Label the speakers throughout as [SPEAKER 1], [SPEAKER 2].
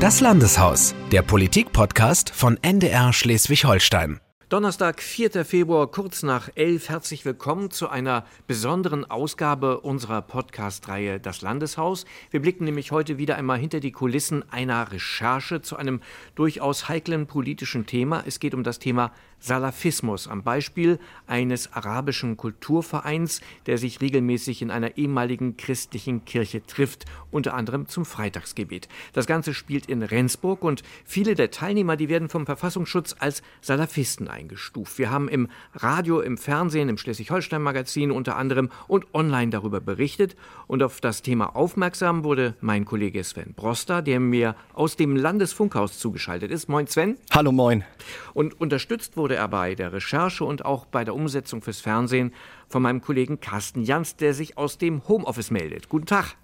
[SPEAKER 1] Das Landeshaus, der Politik-Podcast von NDR Schleswig-Holstein.
[SPEAKER 2] Donnerstag, 4. Februar, kurz nach 11. Herzlich willkommen zu einer besonderen Ausgabe unserer Podcast-Reihe Das Landeshaus. Wir blicken nämlich heute wieder einmal hinter die Kulissen einer Recherche zu einem durchaus heiklen politischen Thema. Es geht um das Thema Salafismus am Beispiel eines arabischen Kulturvereins, der sich regelmäßig in einer ehemaligen christlichen Kirche trifft, unter anderem zum Freitagsgebet. Das Ganze spielt in Rendsburg und viele der Teilnehmer, die werden vom Verfassungsschutz als Salafisten eingestuft. Wir haben im Radio, im Fernsehen, im Schleswig-Holstein-Magazin unter anderem und online darüber berichtet und auf das Thema aufmerksam wurde mein Kollege Sven Broster, der mir aus dem Landesfunkhaus zugeschaltet ist. Moin Sven.
[SPEAKER 3] Hallo moin.
[SPEAKER 2] Und unterstützt wurde wurde er bei der Recherche und auch bei der Umsetzung fürs Fernsehen von meinem Kollegen Carsten Jans, der sich aus dem Homeoffice meldet. Guten Tag.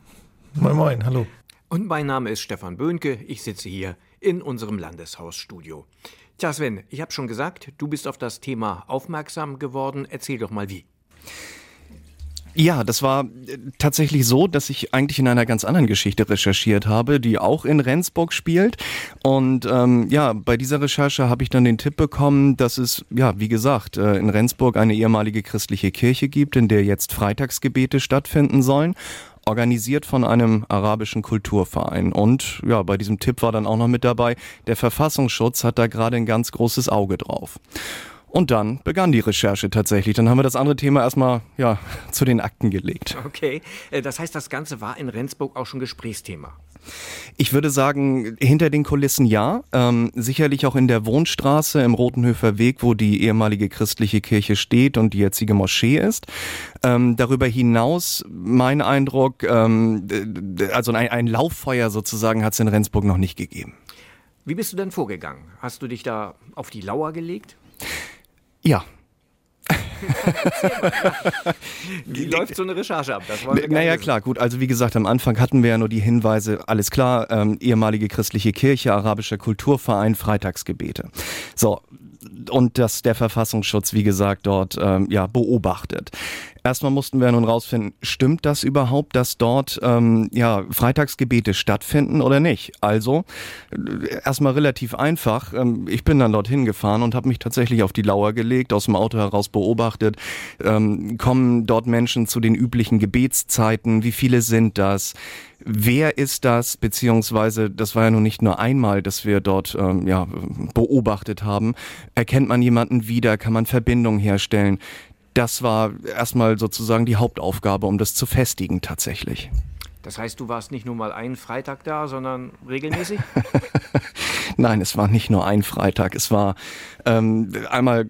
[SPEAKER 4] Moin, moin, hallo.
[SPEAKER 2] Und mein Name ist Stefan Böhnke. Ich sitze hier in unserem Landeshausstudio. Tja, Sven, ich habe schon gesagt, du bist auf das Thema aufmerksam geworden. Erzähl doch mal wie.
[SPEAKER 3] Ja, das war äh, tatsächlich so, dass ich eigentlich in einer ganz anderen Geschichte recherchiert habe, die auch in Rendsburg spielt. Und ähm, ja, bei dieser Recherche habe ich dann den Tipp bekommen, dass es, ja, wie gesagt, äh, in Rendsburg eine ehemalige christliche Kirche gibt, in der jetzt Freitagsgebete stattfinden sollen organisiert von einem arabischen Kulturverein. Und ja, bei diesem Tipp war dann auch noch mit dabei, der Verfassungsschutz hat da gerade ein ganz großes Auge drauf. Und dann begann die Recherche tatsächlich. Dann haben wir das andere Thema erstmal ja, zu den Akten gelegt.
[SPEAKER 2] Okay, äh, das heißt, das Ganze war in Rendsburg auch schon Gesprächsthema.
[SPEAKER 3] Ich würde sagen, hinter den Kulissen ja. Ähm, sicherlich auch in der Wohnstraße im Rotenhöfer Weg, wo die ehemalige christliche Kirche steht und die jetzige Moschee ist. Ähm, darüber hinaus, mein Eindruck, ähm, also ein, ein Lauffeuer sozusagen hat es in Rendsburg noch nicht gegeben.
[SPEAKER 2] Wie bist du denn vorgegangen? Hast du dich da auf die Lauer gelegt?
[SPEAKER 3] Ja.
[SPEAKER 2] wie läuft so eine Recherche ab?
[SPEAKER 3] Das naja, klar, gut. Also wie gesagt, am Anfang hatten wir ja nur die Hinweise, alles klar, ähm, ehemalige christliche Kirche, arabischer Kulturverein, Freitagsgebete. So, und dass der Verfassungsschutz, wie gesagt, dort ähm, ja beobachtet. Erstmal mussten wir nun rausfinden, stimmt das überhaupt, dass dort ähm, ja Freitagsgebete stattfinden oder nicht? Also äh, erstmal relativ einfach. Ähm, ich bin dann dorthin gefahren und habe mich tatsächlich auf die Lauer gelegt, aus dem Auto heraus beobachtet. Ähm, kommen dort Menschen zu den üblichen Gebetszeiten? Wie viele sind das? Wer ist das? Beziehungsweise, das war ja nun nicht nur einmal, dass wir dort ähm, ja, beobachtet haben. Erkennt man jemanden wieder? Kann man Verbindungen herstellen? das war erstmal sozusagen die Hauptaufgabe, um das zu festigen tatsächlich.
[SPEAKER 2] Das heißt, du warst nicht nur mal einen Freitag da, sondern regelmäßig?
[SPEAKER 3] Nein, es war nicht nur ein Freitag. Es war ähm, einmal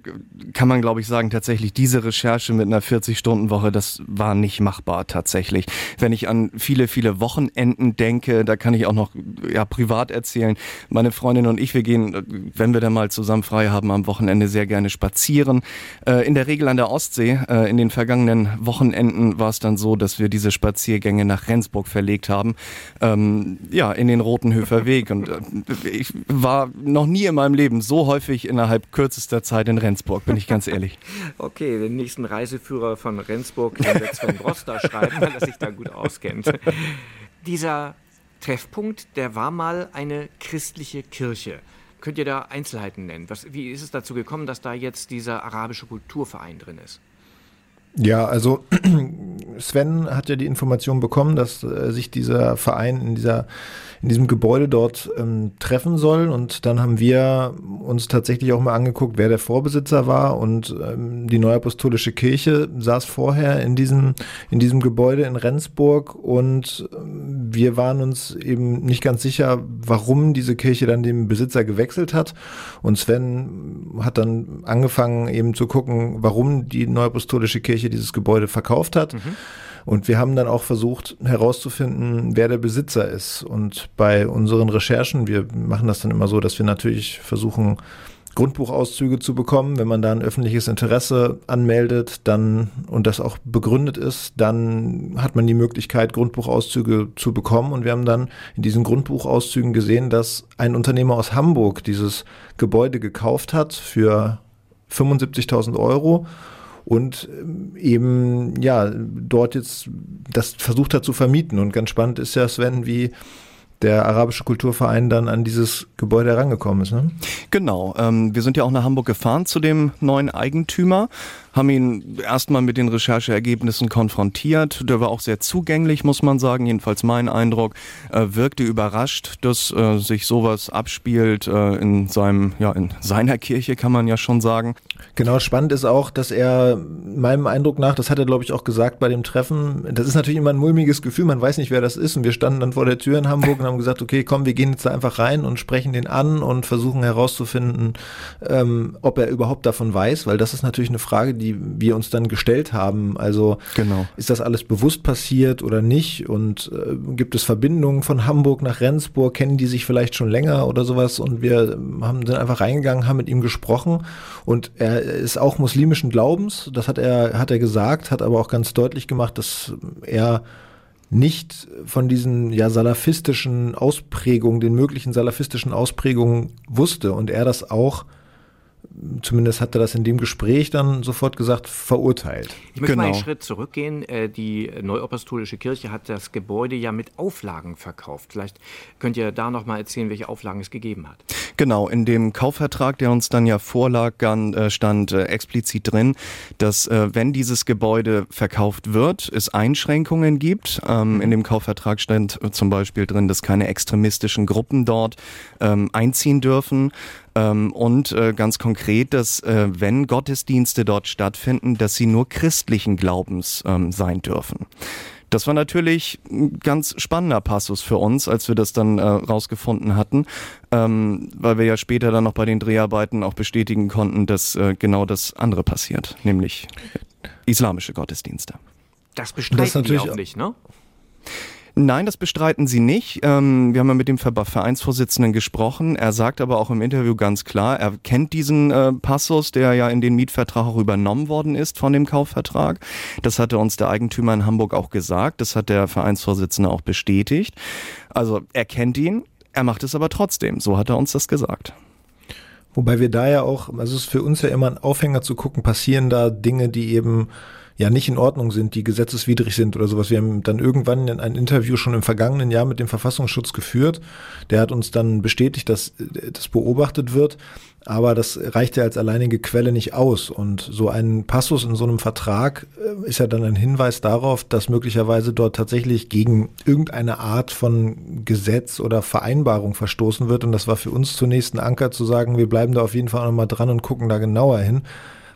[SPEAKER 3] kann man, glaube ich, sagen, tatsächlich diese Recherche mit einer 40-Stunden-Woche, das war nicht machbar tatsächlich. Wenn ich an viele, viele Wochenenden denke, da kann ich auch noch ja privat erzählen. Meine Freundin und ich, wir gehen, wenn wir dann mal zusammen frei haben, am Wochenende sehr gerne spazieren. Äh, in der Regel an der Ostsee. Äh, in den vergangenen Wochenenden war es dann so, dass wir diese Spaziergänge nach Rendsburg verlegt haben. Ähm, ja, in den Rotenhöfer Weg. Und äh, ich war noch nie in meinem Leben so häufig innerhalb kürzester Zeit in Rendsburg, bin ich ganz ehrlich.
[SPEAKER 2] Okay, den nächsten Reiseführer von Rendsburg wird Sven Broster schreiben, weil er sich da gut auskennt. Dieser Treffpunkt, der war mal eine christliche Kirche. Könnt ihr da Einzelheiten nennen? Was, wie ist es dazu gekommen, dass da jetzt dieser arabische Kulturverein drin ist?
[SPEAKER 4] Ja, also Sven hat ja die Information bekommen, dass äh, sich dieser Verein in dieser in diesem Gebäude dort ähm, treffen soll. Und dann haben wir uns tatsächlich auch mal angeguckt, wer der Vorbesitzer war. Und ähm, die Neuapostolische Kirche saß vorher in diesem, in diesem Gebäude in Rendsburg. Und ähm, wir waren uns eben nicht ganz sicher, warum diese Kirche dann den Besitzer gewechselt hat. Und Sven hat dann angefangen eben zu gucken, warum die Neuapostolische Kirche dieses Gebäude verkauft hat. Mhm. Und wir haben dann auch versucht herauszufinden, wer der Besitzer ist. Und bei unseren Recherchen, wir machen das dann immer so, dass wir natürlich versuchen, Grundbuchauszüge zu bekommen. Wenn man da ein öffentliches Interesse anmeldet, dann und das auch begründet ist, dann hat man die Möglichkeit, Grundbuchauszüge zu bekommen. Und wir haben dann in diesen Grundbuchauszügen gesehen, dass ein Unternehmer aus Hamburg dieses Gebäude gekauft hat für 75.000 Euro und ähm, eben ja dort jetzt das versucht hat zu vermieten. Und ganz spannend ist ja, Sven, wie der arabische Kulturverein dann an dieses Gebäude herangekommen ist. Ne?
[SPEAKER 3] Genau. Ähm, wir sind ja auch nach Hamburg gefahren zu dem neuen Eigentümer haben ihn erstmal mit den Rechercheergebnissen konfrontiert. Der war auch sehr zugänglich, muss man sagen, jedenfalls mein Eindruck. Er wirkte überrascht, dass äh, sich sowas abspielt äh, in seinem, ja, in seiner Kirche, kann man ja schon sagen.
[SPEAKER 4] Genau, spannend ist auch, dass er meinem Eindruck nach, das hat er glaube ich auch gesagt bei dem Treffen, das ist natürlich immer ein mulmiges Gefühl, man weiß nicht, wer das ist und wir standen dann vor der Tür in Hamburg und haben gesagt, okay, komm, wir gehen jetzt da einfach rein und sprechen den an und versuchen herauszufinden, ähm, ob er überhaupt davon weiß, weil das ist natürlich eine Frage, die wir uns dann gestellt haben. Also genau. ist das alles bewusst passiert oder nicht? Und äh, gibt es Verbindungen von Hamburg nach Rendsburg? Kennen die sich vielleicht schon länger oder sowas? Und wir haben sind einfach reingegangen, haben mit ihm gesprochen. Und er ist auch muslimischen Glaubens. Das hat er hat er gesagt, hat aber auch ganz deutlich gemacht, dass er nicht von diesen ja salafistischen Ausprägungen, den möglichen salafistischen Ausprägungen wusste und er das auch zumindest hat er das in dem Gespräch dann sofort gesagt, verurteilt.
[SPEAKER 2] Ich möchte genau. mal einen genau. Schritt zurückgehen. Äh, die Neuapostolische Kirche hat das Gebäude ja mit Auflagen verkauft. Vielleicht könnt ihr da noch mal erzählen, welche Auflagen es gegeben hat.
[SPEAKER 3] Genau, in dem Kaufvertrag, der uns dann ja vorlag, äh, stand äh, explizit drin, dass wenn dieses Gebäude verkauft wird, es Einschränkungen gibt. Ähm, in dem Kaufvertrag stand zum Beispiel drin, dass keine extremistischen Gruppen dort ähm, einziehen dürfen. Ähm, und äh, ganz konkret, dass äh, wenn Gottesdienste dort stattfinden, dass sie nur christlichen Glaubens ähm, sein dürfen. Das war natürlich ein ganz spannender Passus für uns, als wir das dann äh, rausgefunden hatten, ähm, weil wir ja später dann noch bei den Dreharbeiten auch bestätigen konnten, dass äh, genau das andere passiert, nämlich islamische Gottesdienste.
[SPEAKER 2] Das bestreiten das natürlich auch nicht, ne?
[SPEAKER 3] Nein, das bestreiten sie nicht. Ähm, wir haben ja mit dem Vereinsvorsitzenden gesprochen. Er sagt aber auch im Interview ganz klar, er kennt diesen äh, Passus, der ja in den Mietvertrag auch übernommen worden ist von dem Kaufvertrag. Das hatte uns der Eigentümer in Hamburg auch gesagt. Das hat der Vereinsvorsitzende auch bestätigt. Also er kennt ihn, er macht es aber trotzdem. So hat er uns das gesagt.
[SPEAKER 4] Wobei wir da ja auch, also es ist für uns ja immer ein Aufhänger zu gucken, passieren da Dinge, die eben ja nicht in Ordnung sind, die gesetzeswidrig sind oder sowas. Wir haben dann irgendwann ein Interview schon im vergangenen Jahr mit dem Verfassungsschutz geführt. Der hat uns dann bestätigt, dass das beobachtet wird. Aber das reicht ja als alleinige Quelle nicht aus. Und so ein Passus in so einem Vertrag äh, ist ja dann ein Hinweis darauf, dass möglicherweise dort tatsächlich gegen irgendeine Art von Gesetz oder Vereinbarung verstoßen wird. Und das war für uns zunächst ein Anker zu sagen, wir bleiben da auf jeden Fall nochmal dran und gucken da genauer hin.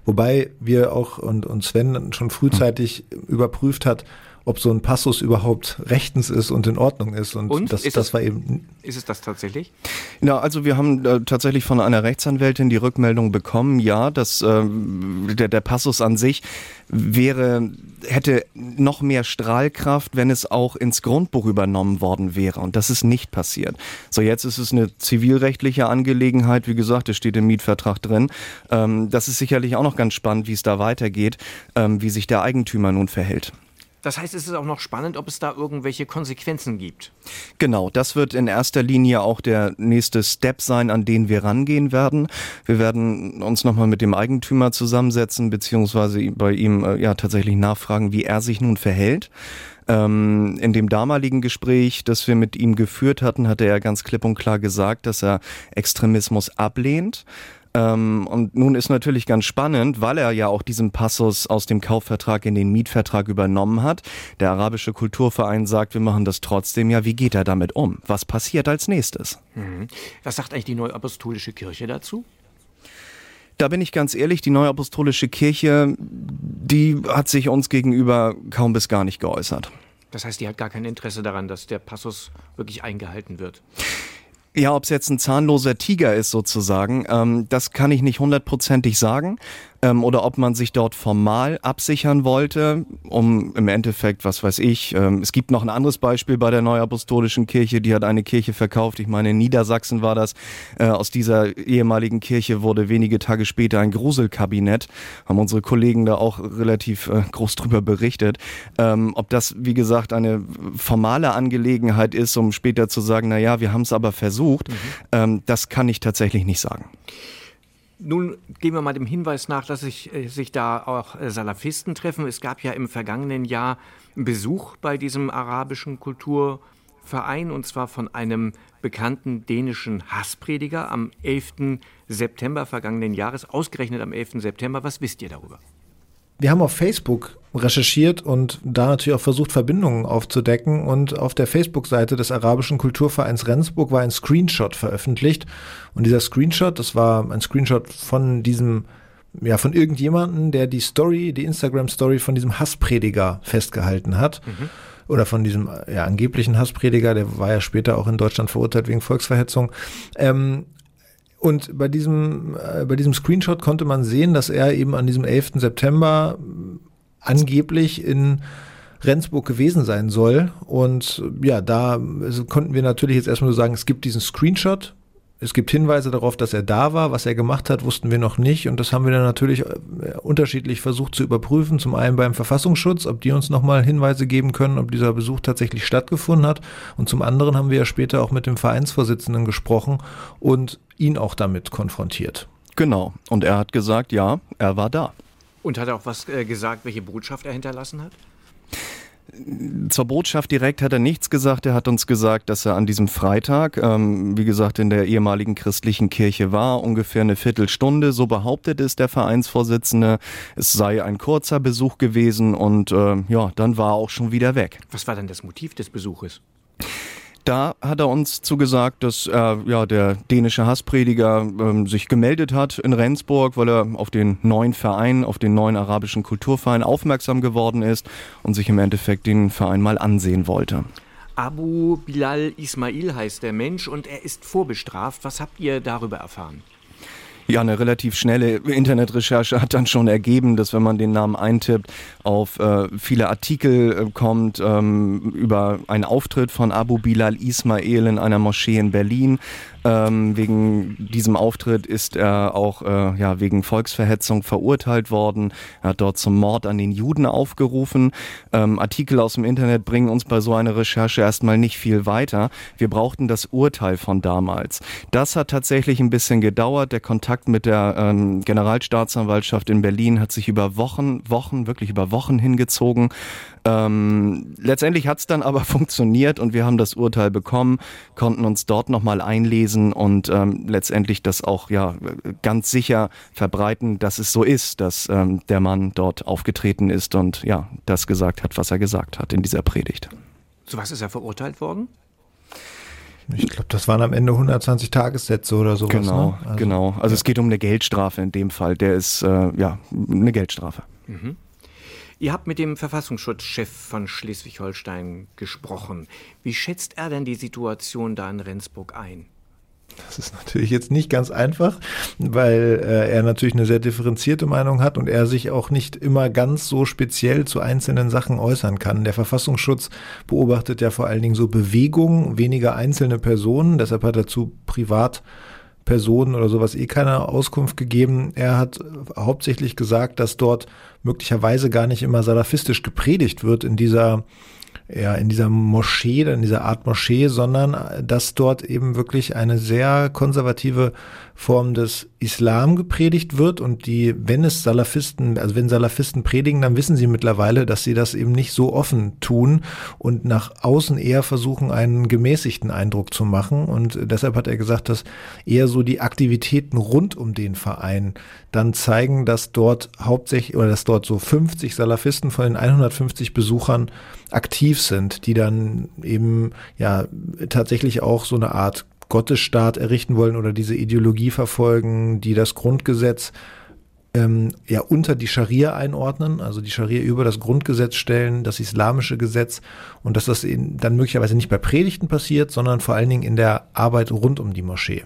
[SPEAKER 4] Wobei wir auch und, und Sven schon frühzeitig hm. überprüft hat, ob so ein Passus überhaupt rechtens ist und in Ordnung ist. Und,
[SPEAKER 2] und?
[SPEAKER 4] das,
[SPEAKER 2] ist
[SPEAKER 4] das
[SPEAKER 2] es, war eben. Ist es das tatsächlich?
[SPEAKER 3] Ja, also wir haben äh, tatsächlich von einer Rechtsanwältin die Rückmeldung bekommen, ja, dass äh, der, der Passus an sich wäre, hätte noch mehr Strahlkraft, wenn es auch ins Grundbuch übernommen worden wäre. Und das ist nicht passiert. So, jetzt ist es eine zivilrechtliche Angelegenheit. Wie gesagt, es steht im Mietvertrag drin. Ähm, das ist sicherlich auch noch ganz spannend, wie es da weitergeht, ähm, wie sich der Eigentümer nun verhält.
[SPEAKER 2] Das heißt, es ist auch noch spannend, ob es da irgendwelche Konsequenzen gibt.
[SPEAKER 3] Genau, das wird in erster Linie auch der nächste Step sein, an den wir rangehen werden. Wir werden uns nochmal mit dem Eigentümer zusammensetzen, beziehungsweise bei ihm äh, ja tatsächlich nachfragen, wie er sich nun verhält. Ähm, in dem damaligen Gespräch, das wir mit ihm geführt hatten, hatte er ganz klipp und klar gesagt, dass er Extremismus ablehnt. Ähm, und nun ist natürlich ganz spannend, weil er ja auch diesen Passus aus dem Kaufvertrag in den Mietvertrag übernommen hat. Der arabische Kulturverein sagt, wir machen das trotzdem. Ja, wie geht er damit um? Was passiert als nächstes?
[SPEAKER 2] Mhm. Was sagt eigentlich die Neuapostolische Kirche dazu?
[SPEAKER 3] Da bin ich ganz ehrlich, die Neuapostolische Kirche, die hat sich uns gegenüber kaum bis gar nicht geäußert.
[SPEAKER 2] Das heißt, die hat gar kein Interesse daran, dass der Passus wirklich eingehalten wird.
[SPEAKER 3] Ja, ob es jetzt ein zahnloser Tiger ist sozusagen, ähm, das kann ich nicht hundertprozentig sagen ähm, oder ob man sich dort formal absichern wollte, um im Endeffekt, was weiß ich, ähm, es gibt noch ein anderes Beispiel bei der Neuapostolischen Kirche, die hat eine Kirche verkauft, ich meine in Niedersachsen war das, äh, aus dieser ehemaligen Kirche wurde wenige Tage später ein Gruselkabinett, haben unsere Kollegen da auch relativ äh, groß drüber berichtet, ähm, ob das, wie gesagt, eine formale Angelegenheit ist, um später zu sagen, na ja, wir haben es aber versucht, mhm. ähm, das kann ich tatsächlich nicht sagen.
[SPEAKER 2] Nun gehen wir mal dem Hinweis nach, dass sich, äh, sich da auch äh, Salafisten treffen. Es gab ja im vergangenen Jahr Besuch bei diesem arabischen Kulturverein Verein und zwar von einem bekannten dänischen Hassprediger am 11. September vergangenen Jahres, ausgerechnet am 11. September. Was wisst ihr darüber?
[SPEAKER 4] Wir haben auf Facebook recherchiert und da natürlich auch versucht, Verbindungen aufzudecken. Und auf der Facebook-Seite des arabischen Kulturvereins Rendsburg war ein Screenshot veröffentlicht. Und dieser Screenshot, das war ein Screenshot von diesem, ja, von irgendjemanden, der die Story, die Instagram-Story von diesem Hassprediger festgehalten hat. Mhm. Oder von diesem ja, angeblichen Hassprediger, der war ja später auch in Deutschland verurteilt wegen Volksverhetzung. Ähm, und bei diesem, äh, bei diesem Screenshot konnte man sehen, dass er eben an diesem 11. September angeblich in Rendsburg gewesen sein soll. Und ja, da konnten wir natürlich jetzt erstmal so sagen, es gibt diesen Screenshot, es gibt Hinweise darauf, dass er da war. Was er gemacht hat, wussten wir noch nicht. Und das haben wir dann natürlich äh, unterschiedlich versucht zu überprüfen. Zum einen beim Verfassungsschutz, ob die uns nochmal Hinweise geben können, ob dieser Besuch tatsächlich stattgefunden hat. Und zum anderen haben wir ja später auch mit dem Vereinsvorsitzenden gesprochen und ihn auch damit konfrontiert.
[SPEAKER 3] Genau. Und er hat gesagt, ja, er war da.
[SPEAKER 2] Und hat er auch was äh, gesagt, welche Botschaft er hinterlassen hat?
[SPEAKER 3] Zur Botschaft direkt hat er nichts gesagt. Er hat uns gesagt, dass er an diesem Freitag, ähm, wie gesagt, in der ehemaligen christlichen Kirche war, ungefähr eine Viertelstunde. So behauptet es der Vereinsvorsitzende. Es sei ein kurzer Besuch gewesen und äh, ja, dann war er auch schon wieder weg.
[SPEAKER 2] Was war denn das Motiv des Besuches?
[SPEAKER 3] Da hat er uns zugesagt, dass äh, ja, der dänische Hassprediger ähm, sich gemeldet hat in Rendsburg, weil er auf den neuen Verein, auf den neuen arabischen Kulturverein aufmerksam geworden ist und sich im Endeffekt den Verein mal ansehen wollte.
[SPEAKER 2] Abu Bilal Ismail heißt der Mensch und er ist vorbestraft. Was habt ihr darüber erfahren?
[SPEAKER 3] Ja, eine relativ schnelle Internetrecherche hat dann schon ergeben, dass wenn man den Namen eintippt, auf äh, viele Artikel äh, kommt ähm, über einen Auftritt von Abu Bilal Ismail in einer Moschee in Berlin. Ähm, wegen diesem Auftritt ist er auch äh, ja, wegen Volksverhetzung verurteilt worden. Er hat dort zum Mord an den Juden aufgerufen. Ähm, Artikel aus dem Internet bringen uns bei so einer Recherche erstmal nicht viel weiter. Wir brauchten das Urteil von damals. Das hat tatsächlich ein bisschen gedauert. Der Kontakt mit der ähm, Generalstaatsanwaltschaft in Berlin hat sich über Wochen, Wochen, wirklich über Wochen hingezogen. Ähm, letztendlich hat es dann aber funktioniert und wir haben das Urteil bekommen, konnten uns dort nochmal einlesen und ähm, letztendlich das auch ja ganz sicher verbreiten, dass es so ist, dass ähm, der Mann dort aufgetreten ist und ja das gesagt hat, was er gesagt hat in dieser Predigt.
[SPEAKER 2] Zu was ist er verurteilt worden?
[SPEAKER 4] Ich glaube, das waren am Ende 120 Tagessätze oder sowas.
[SPEAKER 3] Genau,
[SPEAKER 4] ne?
[SPEAKER 3] also, genau. Also ja. es geht um eine Geldstrafe in dem Fall. Der ist äh, ja eine Geldstrafe. Mhm.
[SPEAKER 2] Ihr habt mit dem Verfassungsschutzchef von Schleswig-Holstein gesprochen. Wie schätzt er denn die Situation da in Rendsburg ein?
[SPEAKER 4] Das ist natürlich jetzt nicht ganz einfach, weil äh, er natürlich eine sehr differenzierte Meinung hat und er sich auch nicht immer ganz so speziell zu einzelnen Sachen äußern kann. Der Verfassungsschutz beobachtet ja vor allen Dingen so Bewegungen, weniger einzelne Personen. Deshalb hat er zu privat Personen oder sowas eh keine Auskunft gegeben. Er hat hauptsächlich gesagt, dass dort möglicherweise gar nicht immer salafistisch gepredigt wird in dieser ja, in dieser Moschee, in dieser Art Moschee, sondern dass dort eben wirklich eine sehr konservative Form des Islam gepredigt wird und die, wenn es Salafisten, also wenn Salafisten predigen, dann wissen sie mittlerweile, dass sie das eben nicht so offen tun und nach außen eher versuchen, einen gemäßigten Eindruck zu machen. Und deshalb hat er gesagt, dass eher so die Aktivitäten rund um den Verein dann zeigen, dass dort hauptsächlich oder dass dort so 50 Salafisten von den 150 Besuchern aktiv sind, die dann eben ja tatsächlich auch so eine Art Gottesstaat errichten wollen oder diese Ideologie verfolgen, die das Grundgesetz ähm, ja unter die Scharia einordnen, also die Scharia über das Grundgesetz stellen, das islamische Gesetz und dass das in, dann möglicherweise nicht bei Predigten passiert, sondern vor allen Dingen in der Arbeit rund um die Moschee.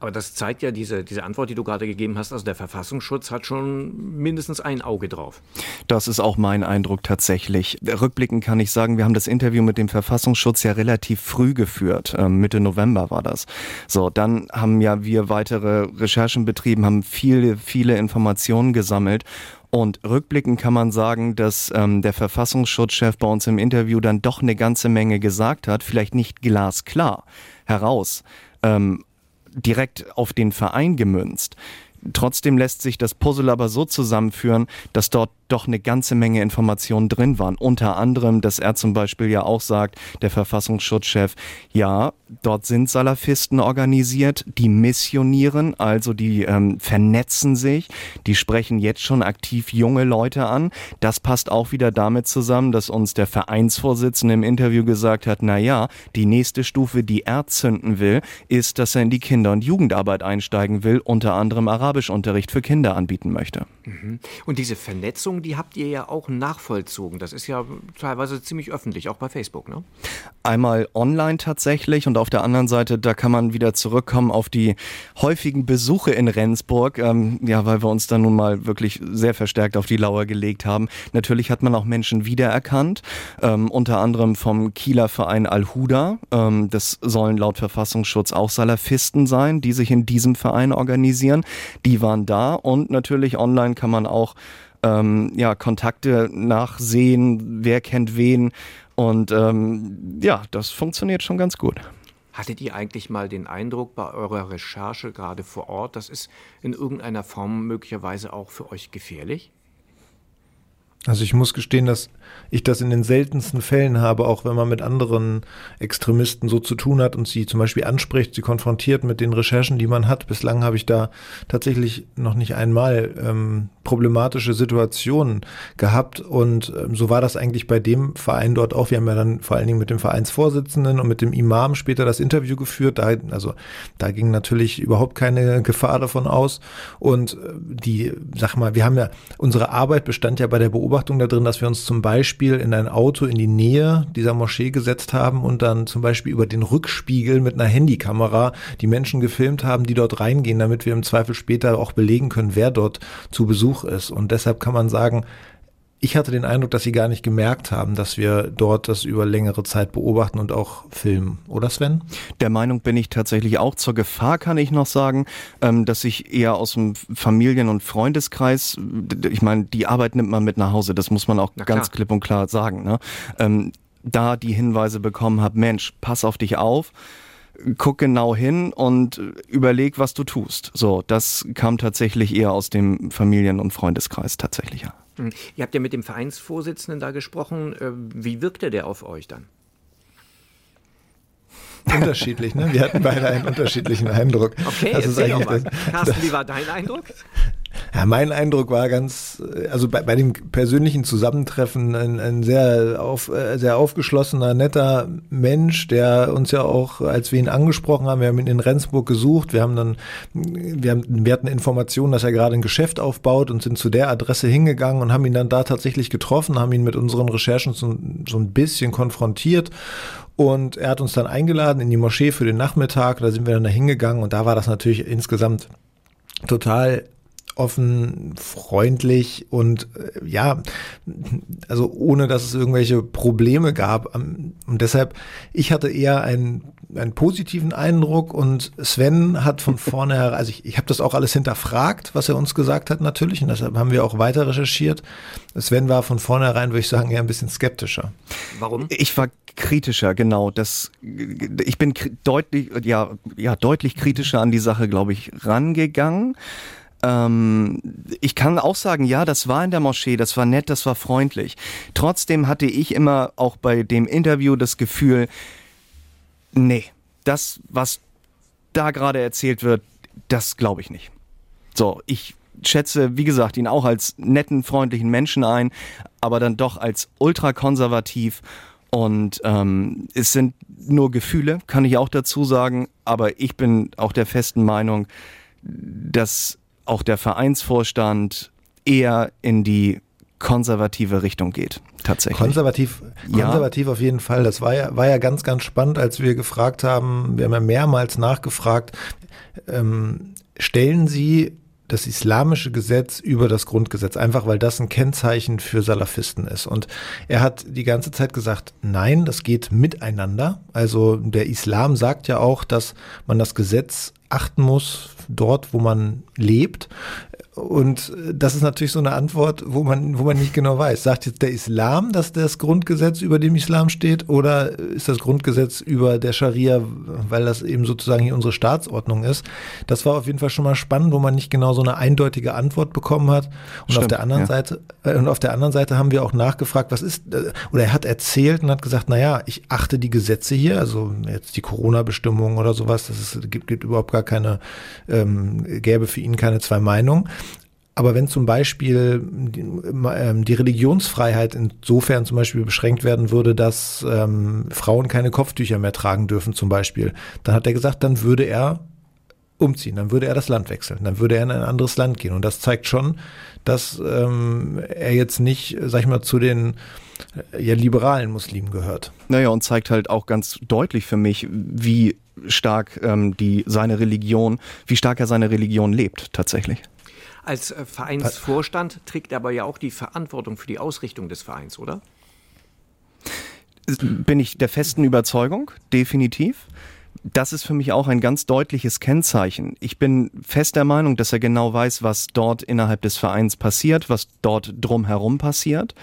[SPEAKER 2] Aber das zeigt ja diese, diese Antwort, die du gerade gegeben hast. Also der Verfassungsschutz hat schon mindestens ein Auge drauf.
[SPEAKER 3] Das ist auch mein Eindruck tatsächlich. Rückblickend kann ich sagen, wir haben das Interview mit dem Verfassungsschutz ja relativ früh geführt. Ähm, Mitte November war das. So, dann haben ja wir weitere Recherchen betrieben, haben viele, viele Informationen gesammelt. Und rückblickend kann man sagen, dass ähm, der Verfassungsschutzchef bei uns im Interview dann doch eine ganze Menge gesagt hat, vielleicht nicht glasklar heraus. Ähm, direkt auf den Verein gemünzt. Trotzdem lässt sich das Puzzle aber so zusammenführen, dass dort doch eine ganze Menge Informationen drin waren. Unter anderem, dass er zum Beispiel ja auch sagt, der Verfassungsschutzchef, ja, dort sind Salafisten organisiert, die missionieren, also die ähm, vernetzen sich, die sprechen jetzt schon aktiv junge Leute an. Das passt auch wieder damit zusammen, dass uns der Vereinsvorsitzende im Interview gesagt hat, na ja, die nächste Stufe, die er zünden will, ist, dass er in die Kinder- und Jugendarbeit einsteigen will, unter anderem Arabischunterricht für Kinder anbieten möchte.
[SPEAKER 2] Mhm. Und diese Vernetzung, die habt ihr ja auch nachvollzogen. Das ist ja teilweise ziemlich öffentlich, auch bei Facebook, ne?
[SPEAKER 3] Einmal online tatsächlich und auf der anderen Seite, da kann man wieder zurückkommen auf die häufigen Besuche in Rendsburg, ähm, ja, weil wir uns da nun mal wirklich sehr verstärkt auf die Lauer gelegt haben. Natürlich hat man auch Menschen wiedererkannt, ähm, unter anderem vom Kieler Verein Al-Huda. Ähm, das sollen laut Verfassungsschutz auch Salafisten sein, die sich in diesem Verein organisieren. Die waren da und natürlich online kann man auch ähm, ja, Kontakte nachsehen, wer kennt wen. Und ähm, ja, das funktioniert schon ganz gut.
[SPEAKER 2] Hattet ihr eigentlich mal den Eindruck bei eurer Recherche gerade vor Ort, das ist in irgendeiner Form möglicherweise auch für euch gefährlich?
[SPEAKER 4] Also ich muss gestehen, dass ich das in den seltensten Fällen habe, auch wenn man mit anderen Extremisten so zu tun hat und sie zum Beispiel anspricht, sie konfrontiert mit den Recherchen, die man hat. Bislang habe ich da tatsächlich noch nicht einmal ähm, problematische Situationen gehabt und ähm, so war das eigentlich bei dem Verein dort auch. Wir haben ja dann vor allen Dingen mit dem Vereinsvorsitzenden und mit dem Imam später das Interview geführt. Da, also da ging natürlich überhaupt keine Gefahr davon aus und äh, die, sag mal, wir haben ja, unsere Arbeit bestand ja bei der Beobachtung da drin, dass wir uns zum Beispiel in ein Auto in die Nähe dieser Moschee gesetzt haben und dann zum Beispiel über den Rückspiegel mit einer Handykamera die Menschen gefilmt haben, die dort reingehen, damit wir im Zweifel später auch belegen können, wer dort zu Besuch ist. Und deshalb kann man sagen, ich hatte den Eindruck, dass sie gar nicht gemerkt haben, dass wir dort das über längere Zeit beobachten und auch filmen. Oder Sven?
[SPEAKER 3] Der Meinung bin ich tatsächlich auch. Zur Gefahr kann ich noch sagen, ähm, dass ich eher aus dem Familien- und Freundeskreis, ich meine, die Arbeit nimmt man mit nach Hause, das muss man auch ganz klipp und klar sagen. Ne? Ähm, da die Hinweise bekommen habe, Mensch, pass auf dich auf guck genau hin und überleg, was du tust. So, das kam tatsächlich eher aus dem Familien- und Freundeskreis tatsächlich. Ja.
[SPEAKER 2] Hm. Ihr habt ja mit dem Vereinsvorsitzenden da gesprochen. Äh, wie wirkte der auf euch dann?
[SPEAKER 4] Unterschiedlich, ne? Wir hatten beide einen unterschiedlichen Eindruck.
[SPEAKER 2] Okay, das ist eigentlich das, Carsten, wie war dein Eindruck?
[SPEAKER 4] Ja, mein Eindruck war ganz, also bei, bei dem persönlichen Zusammentreffen ein, ein sehr, auf, äh, sehr aufgeschlossener, netter Mensch, der uns ja auch, als wir ihn angesprochen haben, wir haben ihn in Rendsburg gesucht, wir haben dann, wir, haben, wir hatten Informationen, dass er gerade ein Geschäft aufbaut und sind zu der Adresse hingegangen und haben ihn dann da tatsächlich getroffen, haben ihn mit unseren Recherchen so, so ein bisschen konfrontiert und er hat uns dann eingeladen in die Moschee für den Nachmittag. Da sind wir dann da hingegangen und da war das natürlich insgesamt total offen, freundlich und äh, ja, also ohne dass es irgendwelche Probleme gab. Und deshalb, ich hatte eher einen, einen positiven Eindruck und Sven hat von vornherein, also ich, ich habe das auch alles hinterfragt, was er uns gesagt hat natürlich und deshalb haben wir auch weiter recherchiert. Sven war von vornherein, würde ich sagen, eher ein bisschen skeptischer.
[SPEAKER 3] Warum? Ich war kritischer, genau. Das, ich bin deutlich, ja, ja, deutlich kritischer an die Sache, glaube ich, rangegangen. Ähm, ich kann auch sagen, ja, das war in der Moschee, das war nett, das war freundlich. Trotzdem hatte ich immer auch bei dem Interview das Gefühl, nee, das, was da gerade erzählt wird, das glaube ich nicht. So, ich schätze, wie gesagt, ihn auch als netten, freundlichen Menschen ein, aber dann doch als ultrakonservativ. Und ähm, es sind nur Gefühle, kann ich auch dazu sagen, aber ich bin auch der festen Meinung, dass auch der Vereinsvorstand eher in die konservative Richtung geht, tatsächlich.
[SPEAKER 4] Konservativ, konservativ ja. auf jeden Fall. Das war ja, war ja ganz, ganz spannend, als wir gefragt haben, wir haben ja mehrmals nachgefragt, ähm, stellen Sie das islamische Gesetz über das Grundgesetz, einfach weil das ein Kennzeichen für Salafisten ist. Und er hat die ganze Zeit gesagt, nein, das geht miteinander. Also der Islam sagt ja auch, dass man das Gesetz achten muss, dort, wo man lebt. Und das ist natürlich so eine Antwort, wo man, wo man nicht genau weiß. Sagt jetzt der Islam, dass das Grundgesetz über dem Islam steht oder ist das Grundgesetz über der Scharia, weil das eben sozusagen hier unsere Staatsordnung ist? Das war auf jeden Fall schon mal spannend, wo man nicht genau so eine eindeutige Antwort bekommen hat. Und Stimmt, auf der anderen ja. Seite, äh, und auf der anderen Seite haben wir auch nachgefragt, was ist, äh, oder er hat erzählt und hat gesagt, na ja, ich achte die Gesetze hier, also jetzt die Corona-Bestimmungen oder sowas, das ist, gibt, gibt überhaupt gar keine, ähm, gäbe für ihn keine zwei Meinungen. Aber wenn zum Beispiel die, ähm, die, Religionsfreiheit insofern zum Beispiel beschränkt werden würde, dass ähm, Frauen keine Kopftücher mehr tragen dürfen zum Beispiel, dann hat er gesagt, dann würde er umziehen, dann würde er das Land wechseln, dann würde er in ein anderes Land gehen. Und das zeigt schon, dass ähm, er jetzt nicht, sag ich mal, zu den ja, liberalen Muslimen gehört.
[SPEAKER 3] Naja, und zeigt halt auch ganz deutlich für mich, wie stark ähm, die seine Religion, wie stark er seine Religion lebt tatsächlich.
[SPEAKER 2] Als äh, Vereinsvorstand trägt er aber ja auch die Verantwortung für die Ausrichtung des Vereins, oder?
[SPEAKER 3] Bin ich der festen Überzeugung, definitiv. Das ist für mich auch ein ganz deutliches Kennzeichen. Ich bin fest der Meinung, dass er genau weiß, was dort innerhalb des Vereins passiert, was dort drumherum passiert.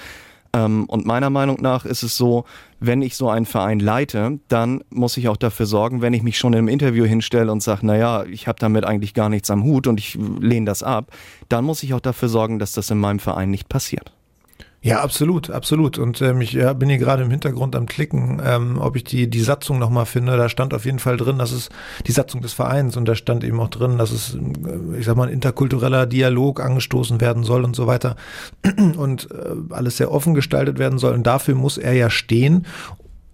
[SPEAKER 3] Ähm, und meiner Meinung nach ist es so, wenn ich so einen Verein leite, dann muss ich auch dafür sorgen, wenn ich mich schon im Interview hinstelle und sage, naja, ich habe damit eigentlich gar nichts am Hut und ich lehne das ab, dann muss ich auch dafür sorgen, dass das in meinem Verein nicht passiert.
[SPEAKER 4] Ja, absolut, absolut. Und ähm, ich ja, bin hier gerade im Hintergrund am Klicken, ähm, ob ich die, die Satzung nochmal finde. Da stand auf jeden Fall drin, dass es die Satzung des Vereins und da stand eben auch drin, dass es, äh, ich sag mal, ein interkultureller Dialog angestoßen werden soll und so weiter. Und äh, alles sehr offen gestaltet werden soll. Und dafür muss er ja stehen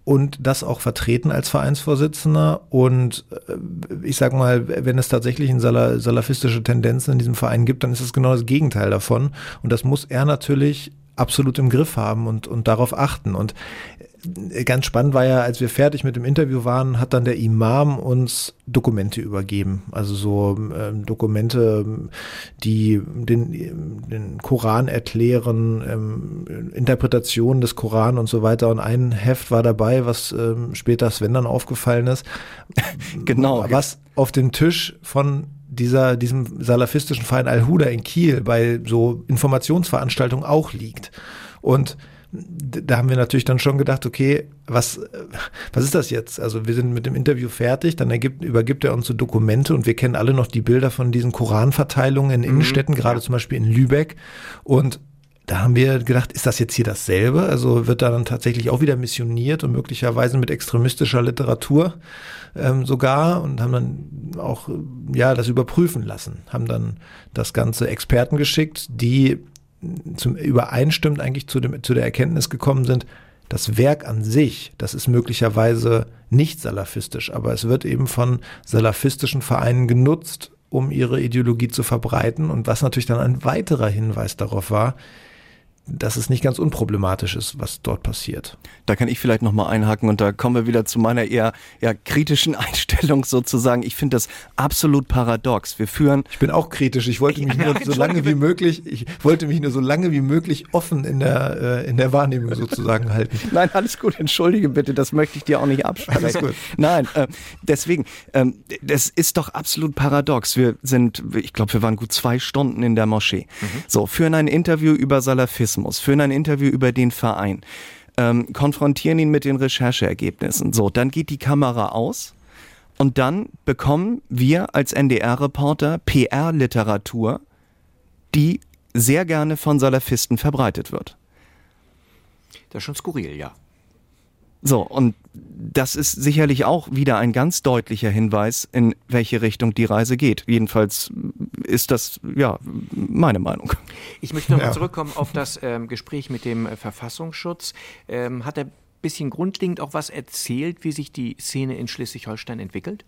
[SPEAKER 4] und das auch vertreten als Vereinsvorsitzender. Und äh, ich sag mal, wenn es tatsächlich in salafistische Tendenzen in diesem Verein gibt, dann ist es genau das Gegenteil davon. Und das muss er natürlich absolut im Griff haben und, und darauf achten. Und äh, ganz spannend war ja, als wir fertig mit dem Interview waren, hat dann der Imam uns Dokumente übergeben. Also so ähm, Dokumente, die den, den Koran erklären, ähm, Interpretationen des Koran und so weiter. Und ein Heft war dabei, was ähm, später Sven dann aufgefallen ist. genau. Was auf dem Tisch von dieser, diesem salafistischen Verein Al-Huda in Kiel bei so Informationsveranstaltungen auch liegt. Und da haben wir natürlich dann schon gedacht, okay, was, was ist das jetzt? Also wir sind mit dem Interview fertig, dann ergibt, übergibt er uns so Dokumente und wir kennen alle noch die Bilder von diesen Koranverteilungen in mhm. Innenstädten, gerade zum Beispiel in Lübeck. Und da haben wir gedacht, ist das jetzt hier dasselbe? Also wird da dann tatsächlich auch wieder missioniert und möglicherweise mit extremistischer Literatur ähm, sogar und haben dann auch ja das überprüfen lassen, haben dann das ganze Experten geschickt, die zum übereinstimmt eigentlich zu dem zu der Erkenntnis gekommen sind, das Werk an sich, das ist möglicherweise nicht salafistisch, aber es wird eben von salafistischen Vereinen genutzt, um ihre Ideologie zu verbreiten und was natürlich dann ein weiterer Hinweis darauf war, dass es nicht ganz unproblematisch ist, was dort passiert.
[SPEAKER 3] Da kann ich vielleicht nochmal einhaken und da kommen wir wieder zu meiner eher, eher kritischen Einstellung sozusagen. Ich finde das absolut paradox. Wir führen.
[SPEAKER 4] Ich bin auch kritisch. Ich wollte mich nur so lange wie möglich, ich wollte mich nur so lange wie möglich offen in der, äh, in der Wahrnehmung sozusagen halten.
[SPEAKER 3] Nein, alles gut. Entschuldige bitte. Das möchte ich dir auch nicht absprechen. Alles gut. Nein, äh, deswegen, ähm, das ist doch absolut paradox. Wir sind, ich glaube, wir waren gut zwei Stunden in der Moschee. Mhm. So, führen ein Interview über Salafismus Journalismus, führen ein Interview über den Verein, ähm, konfrontieren ihn mit den Rechercheergebnissen. So, dann geht die Kamera aus und dann bekommen wir als NDR-Reporter PR-Literatur, die sehr gerne von Salafisten verbreitet wird.
[SPEAKER 2] Das ist schon skurril, ja.
[SPEAKER 3] So, und das ist sicherlich auch wieder ein ganz deutlicher Hinweis, in welche Richtung die Reise geht. Jedenfalls ist das, ja, meine Meinung.
[SPEAKER 2] Ich möchte nochmal ja. zurückkommen auf das ähm, Gespräch mit dem äh, Verfassungsschutz. Ähm, hat er bisschen grundlegend auch was erzählt, wie sich die Szene in Schleswig-Holstein entwickelt?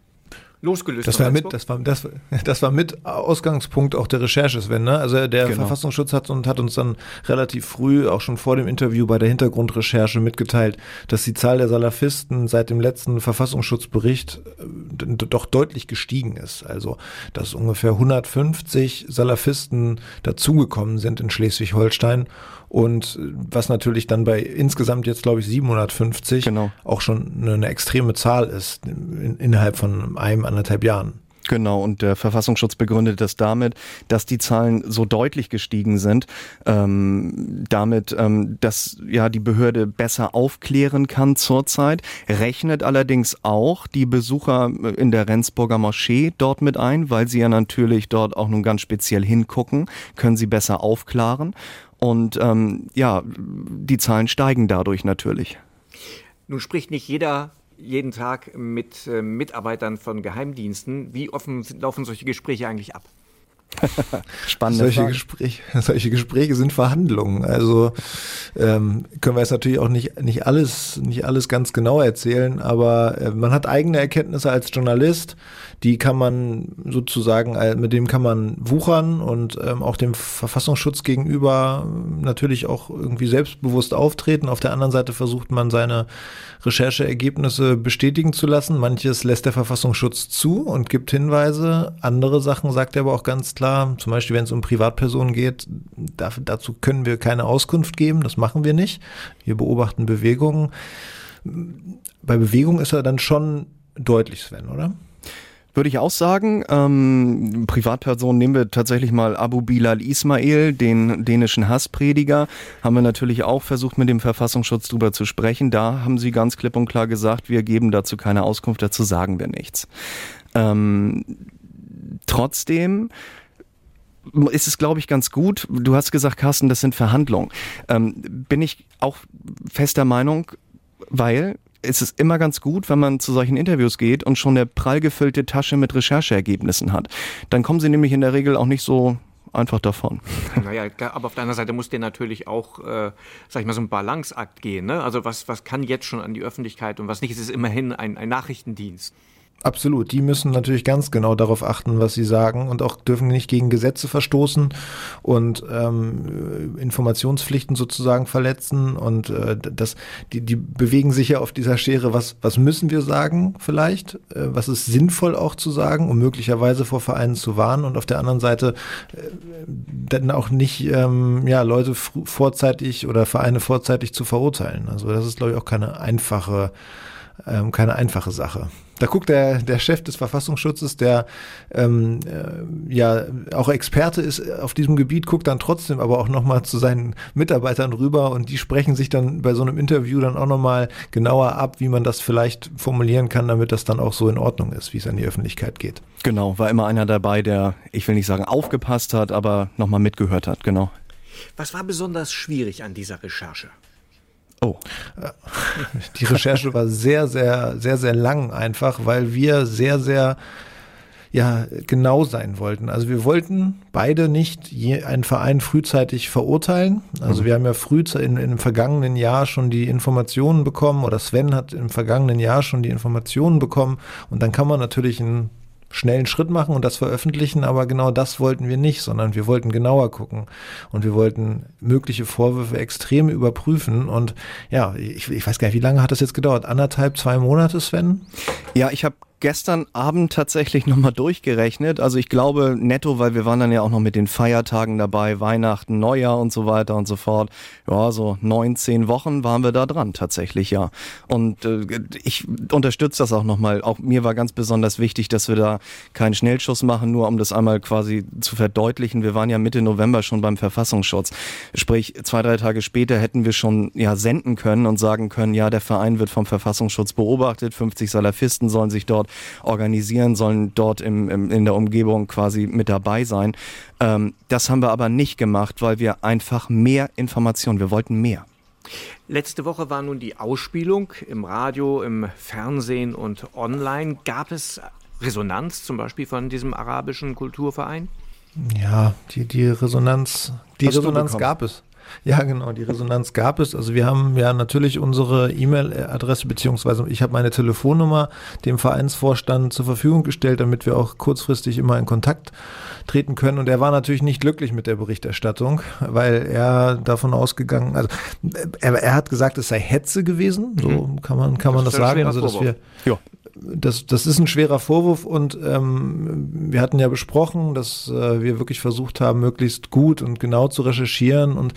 [SPEAKER 4] Losgelöst. Das war mit, das war, das, das war mit Ausgangspunkt auch der Recherche, Sven. Ne? Also der genau. Verfassungsschutz hat, und hat uns dann relativ früh, auch schon vor dem Interview bei der Hintergrundrecherche mitgeteilt, dass die Zahl der Salafisten seit dem letzten Verfassungsschutzbericht äh, doch deutlich gestiegen ist. Also, dass ungefähr 150 Salafisten dazugekommen sind in Schleswig-Holstein und was natürlich dann bei insgesamt jetzt, glaube ich, 750 genau. auch schon eine, eine extreme Zahl ist in, innerhalb von einem, anderthalb Jahren.
[SPEAKER 3] Genau, und der Verfassungsschutz begründet das damit, dass die Zahlen so deutlich gestiegen sind, ähm, damit, ähm, dass ja die Behörde besser aufklären kann zurzeit, rechnet allerdings auch die Besucher in der Rendsburger Moschee dort mit ein, weil sie ja natürlich dort auch nun ganz speziell hingucken, können sie besser aufklären. Und ähm, ja, die Zahlen steigen dadurch natürlich.
[SPEAKER 2] Nun spricht nicht jeder jeden Tag mit äh, Mitarbeitern von Geheimdiensten. Wie offen laufen solche Gespräche eigentlich ab?
[SPEAKER 4] Spannende solche Frage. Gespräche, solche Gespräche sind Verhandlungen. Also ähm, können wir jetzt natürlich auch nicht, nicht, alles, nicht alles ganz genau erzählen, aber äh, man hat eigene Erkenntnisse als Journalist, die kann man sozusagen, äh, mit dem kann man wuchern und ähm, auch dem Verfassungsschutz gegenüber natürlich auch irgendwie selbstbewusst auftreten. Auf der anderen Seite versucht man seine Rechercheergebnisse bestätigen zu lassen. Manches lässt der Verfassungsschutz zu und gibt Hinweise. Andere Sachen sagt er aber auch ganz klar, zum Beispiel wenn es um Privatpersonen geht, dazu können wir keine Auskunft geben, das machen wir nicht. Wir beobachten Bewegungen. Bei Bewegung ist er dann schon deutlich, Sven, oder?
[SPEAKER 3] Würde ich auch sagen. Ähm, Privatpersonen nehmen wir tatsächlich mal Abu Bilal Ismail, den dänischen Hassprediger. Haben wir natürlich auch versucht, mit dem Verfassungsschutz drüber zu sprechen. Da haben sie ganz klipp und klar gesagt, wir geben dazu keine Auskunft, dazu sagen wir nichts. Ähm, trotzdem ist es, glaube ich, ganz gut. Du hast gesagt, Carsten, das sind Verhandlungen. Ähm, bin ich auch fester Meinung, weil ist es immer ganz gut, wenn man zu solchen Interviews geht und schon eine prall gefüllte Tasche mit Rechercheergebnissen hat. Dann kommen sie nämlich in der Regel auch nicht so einfach davon.
[SPEAKER 2] Naja, aber auf der anderen Seite muss dir natürlich auch, äh, sag ich mal, so ein Balanceakt gehen. Ne? Also was, was kann jetzt schon an die Öffentlichkeit und was nicht, es ist immerhin ein, ein Nachrichtendienst.
[SPEAKER 4] Absolut. Die müssen natürlich ganz genau darauf achten, was sie sagen und auch dürfen nicht gegen Gesetze verstoßen und ähm, Informationspflichten sozusagen verletzen. Und äh, das, die, die bewegen sich ja auf dieser Schere, was, was müssen wir sagen vielleicht, äh, was ist sinnvoll auch zu sagen, um möglicherweise vor Vereinen zu warnen und auf der anderen Seite äh, dann auch nicht ähm, ja, Leute vorzeitig oder Vereine vorzeitig zu verurteilen. Also das ist, glaube ich, auch keine einfache, ähm, keine einfache Sache. Da guckt der, der Chef des Verfassungsschutzes, der ähm, äh, ja auch Experte ist auf diesem Gebiet, guckt dann trotzdem aber auch nochmal zu seinen Mitarbeitern rüber und die sprechen sich dann bei so einem Interview dann auch nochmal genauer ab, wie man das vielleicht formulieren kann, damit das dann auch so in Ordnung ist, wie es an die Öffentlichkeit geht.
[SPEAKER 3] Genau, war immer einer dabei, der, ich will nicht sagen aufgepasst hat, aber nochmal mitgehört hat, genau.
[SPEAKER 2] Was war besonders schwierig an dieser Recherche?
[SPEAKER 4] Oh. Die Recherche war sehr, sehr, sehr, sehr lang einfach, weil wir sehr, sehr ja, genau sein wollten. Also wir wollten beide nicht einen Verein frühzeitig verurteilen. Also mhm. wir haben ja früh in, in, im vergangenen Jahr schon die Informationen bekommen oder Sven hat im vergangenen Jahr schon die Informationen bekommen und dann kann man natürlich einen schnellen Schritt machen und das veröffentlichen, aber genau das wollten wir nicht, sondern wir wollten genauer gucken und wir wollten mögliche Vorwürfe extrem überprüfen und ja, ich, ich weiß gar nicht, wie lange hat das jetzt gedauert? Anderthalb, zwei Monate, Sven?
[SPEAKER 3] Ja, ich habe gestern Abend tatsächlich nochmal durchgerechnet. Also ich glaube netto, weil wir waren dann ja auch noch mit den Feiertagen dabei, Weihnachten, Neujahr und so weiter und so fort. Ja, so neun, zehn Wochen waren wir da dran tatsächlich, ja. Und äh, ich unterstütze das auch nochmal. Auch mir war ganz besonders wichtig, dass wir da keinen Schnellschuss machen, nur um das einmal quasi zu verdeutlichen. Wir waren ja Mitte November schon beim Verfassungsschutz. Sprich, zwei, drei Tage später hätten wir schon ja senden können und sagen können, ja, der Verein wird vom Verfassungsschutz beobachtet, 50 Salafisten sollen sich dort organisieren, sollen dort im, im, in der Umgebung quasi mit dabei sein. Ähm, das haben wir aber nicht gemacht, weil wir einfach mehr Informationen, wir wollten mehr.
[SPEAKER 2] Letzte Woche war nun die Ausspielung im Radio, im Fernsehen und online. Gab es Resonanz zum Beispiel von diesem arabischen Kulturverein?
[SPEAKER 4] Ja, die, die Resonanz, die Resonanz gab es. Ja, genau, die Resonanz gab es. Also wir haben ja natürlich unsere E-Mail-Adresse beziehungsweise ich habe meine Telefonnummer dem Vereinsvorstand zur Verfügung gestellt, damit wir auch kurzfristig immer in Kontakt treten können. Und er war natürlich nicht glücklich mit der Berichterstattung, weil er davon ausgegangen, also er, er hat gesagt, es sei Hetze gewesen. So mhm. kann man kann das man das sagen. Also dass wir ja das, das ist ein schwerer Vorwurf und ähm, wir hatten ja besprochen, dass äh, wir wirklich versucht haben, möglichst gut und genau zu recherchieren und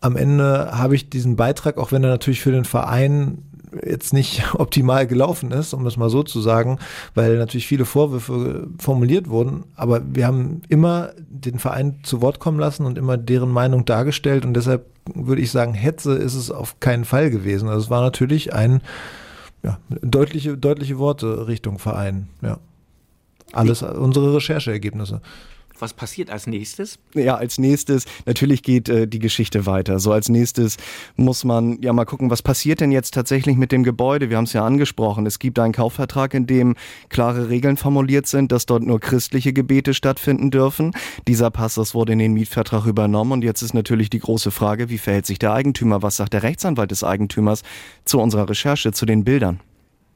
[SPEAKER 4] am Ende habe ich diesen Beitrag, auch wenn er natürlich für den Verein jetzt nicht optimal gelaufen ist, um das mal so zu sagen, weil natürlich viele Vorwürfe formuliert wurden. Aber wir haben immer den Verein zu Wort kommen lassen und immer deren Meinung dargestellt. Und deshalb würde ich sagen, Hetze ist es auf keinen Fall gewesen. Also es war natürlich ein ja, deutliche, deutliche Worte Richtung Verein. Ja. Alles unsere Rechercheergebnisse.
[SPEAKER 2] Was passiert als nächstes?
[SPEAKER 3] Ja, als nächstes, natürlich geht äh, die Geschichte weiter. So als nächstes muss man ja mal gucken, was passiert denn jetzt tatsächlich mit dem Gebäude? Wir haben es ja angesprochen. Es gibt einen Kaufvertrag, in dem klare Regeln formuliert sind, dass dort nur christliche Gebete stattfinden dürfen. Dieser Passus wurde in den Mietvertrag übernommen und jetzt ist natürlich die große Frage, wie verhält sich der Eigentümer? Was sagt der Rechtsanwalt des Eigentümers zu unserer Recherche, zu den Bildern?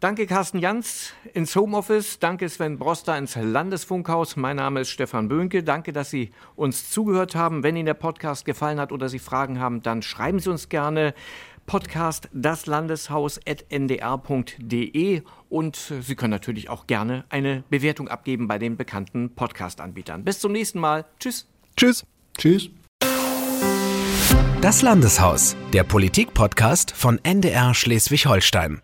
[SPEAKER 2] Danke Carsten Jans ins Homeoffice. Danke Sven Broster ins Landesfunkhaus. Mein Name ist Stefan Böhnke. Danke, dass Sie uns zugehört haben. Wenn Ihnen der Podcast gefallen hat oder Sie Fragen haben, dann schreiben Sie uns gerne. Podcast daslandeshaus.ndr.de und Sie können natürlich auch gerne eine Bewertung abgeben bei den bekannten Podcast-Anbietern. Bis zum nächsten Mal. Tschüss.
[SPEAKER 3] Tschüss.
[SPEAKER 4] Tschüss.
[SPEAKER 1] Das Landeshaus, der Politik-Podcast von NDR Schleswig-Holstein.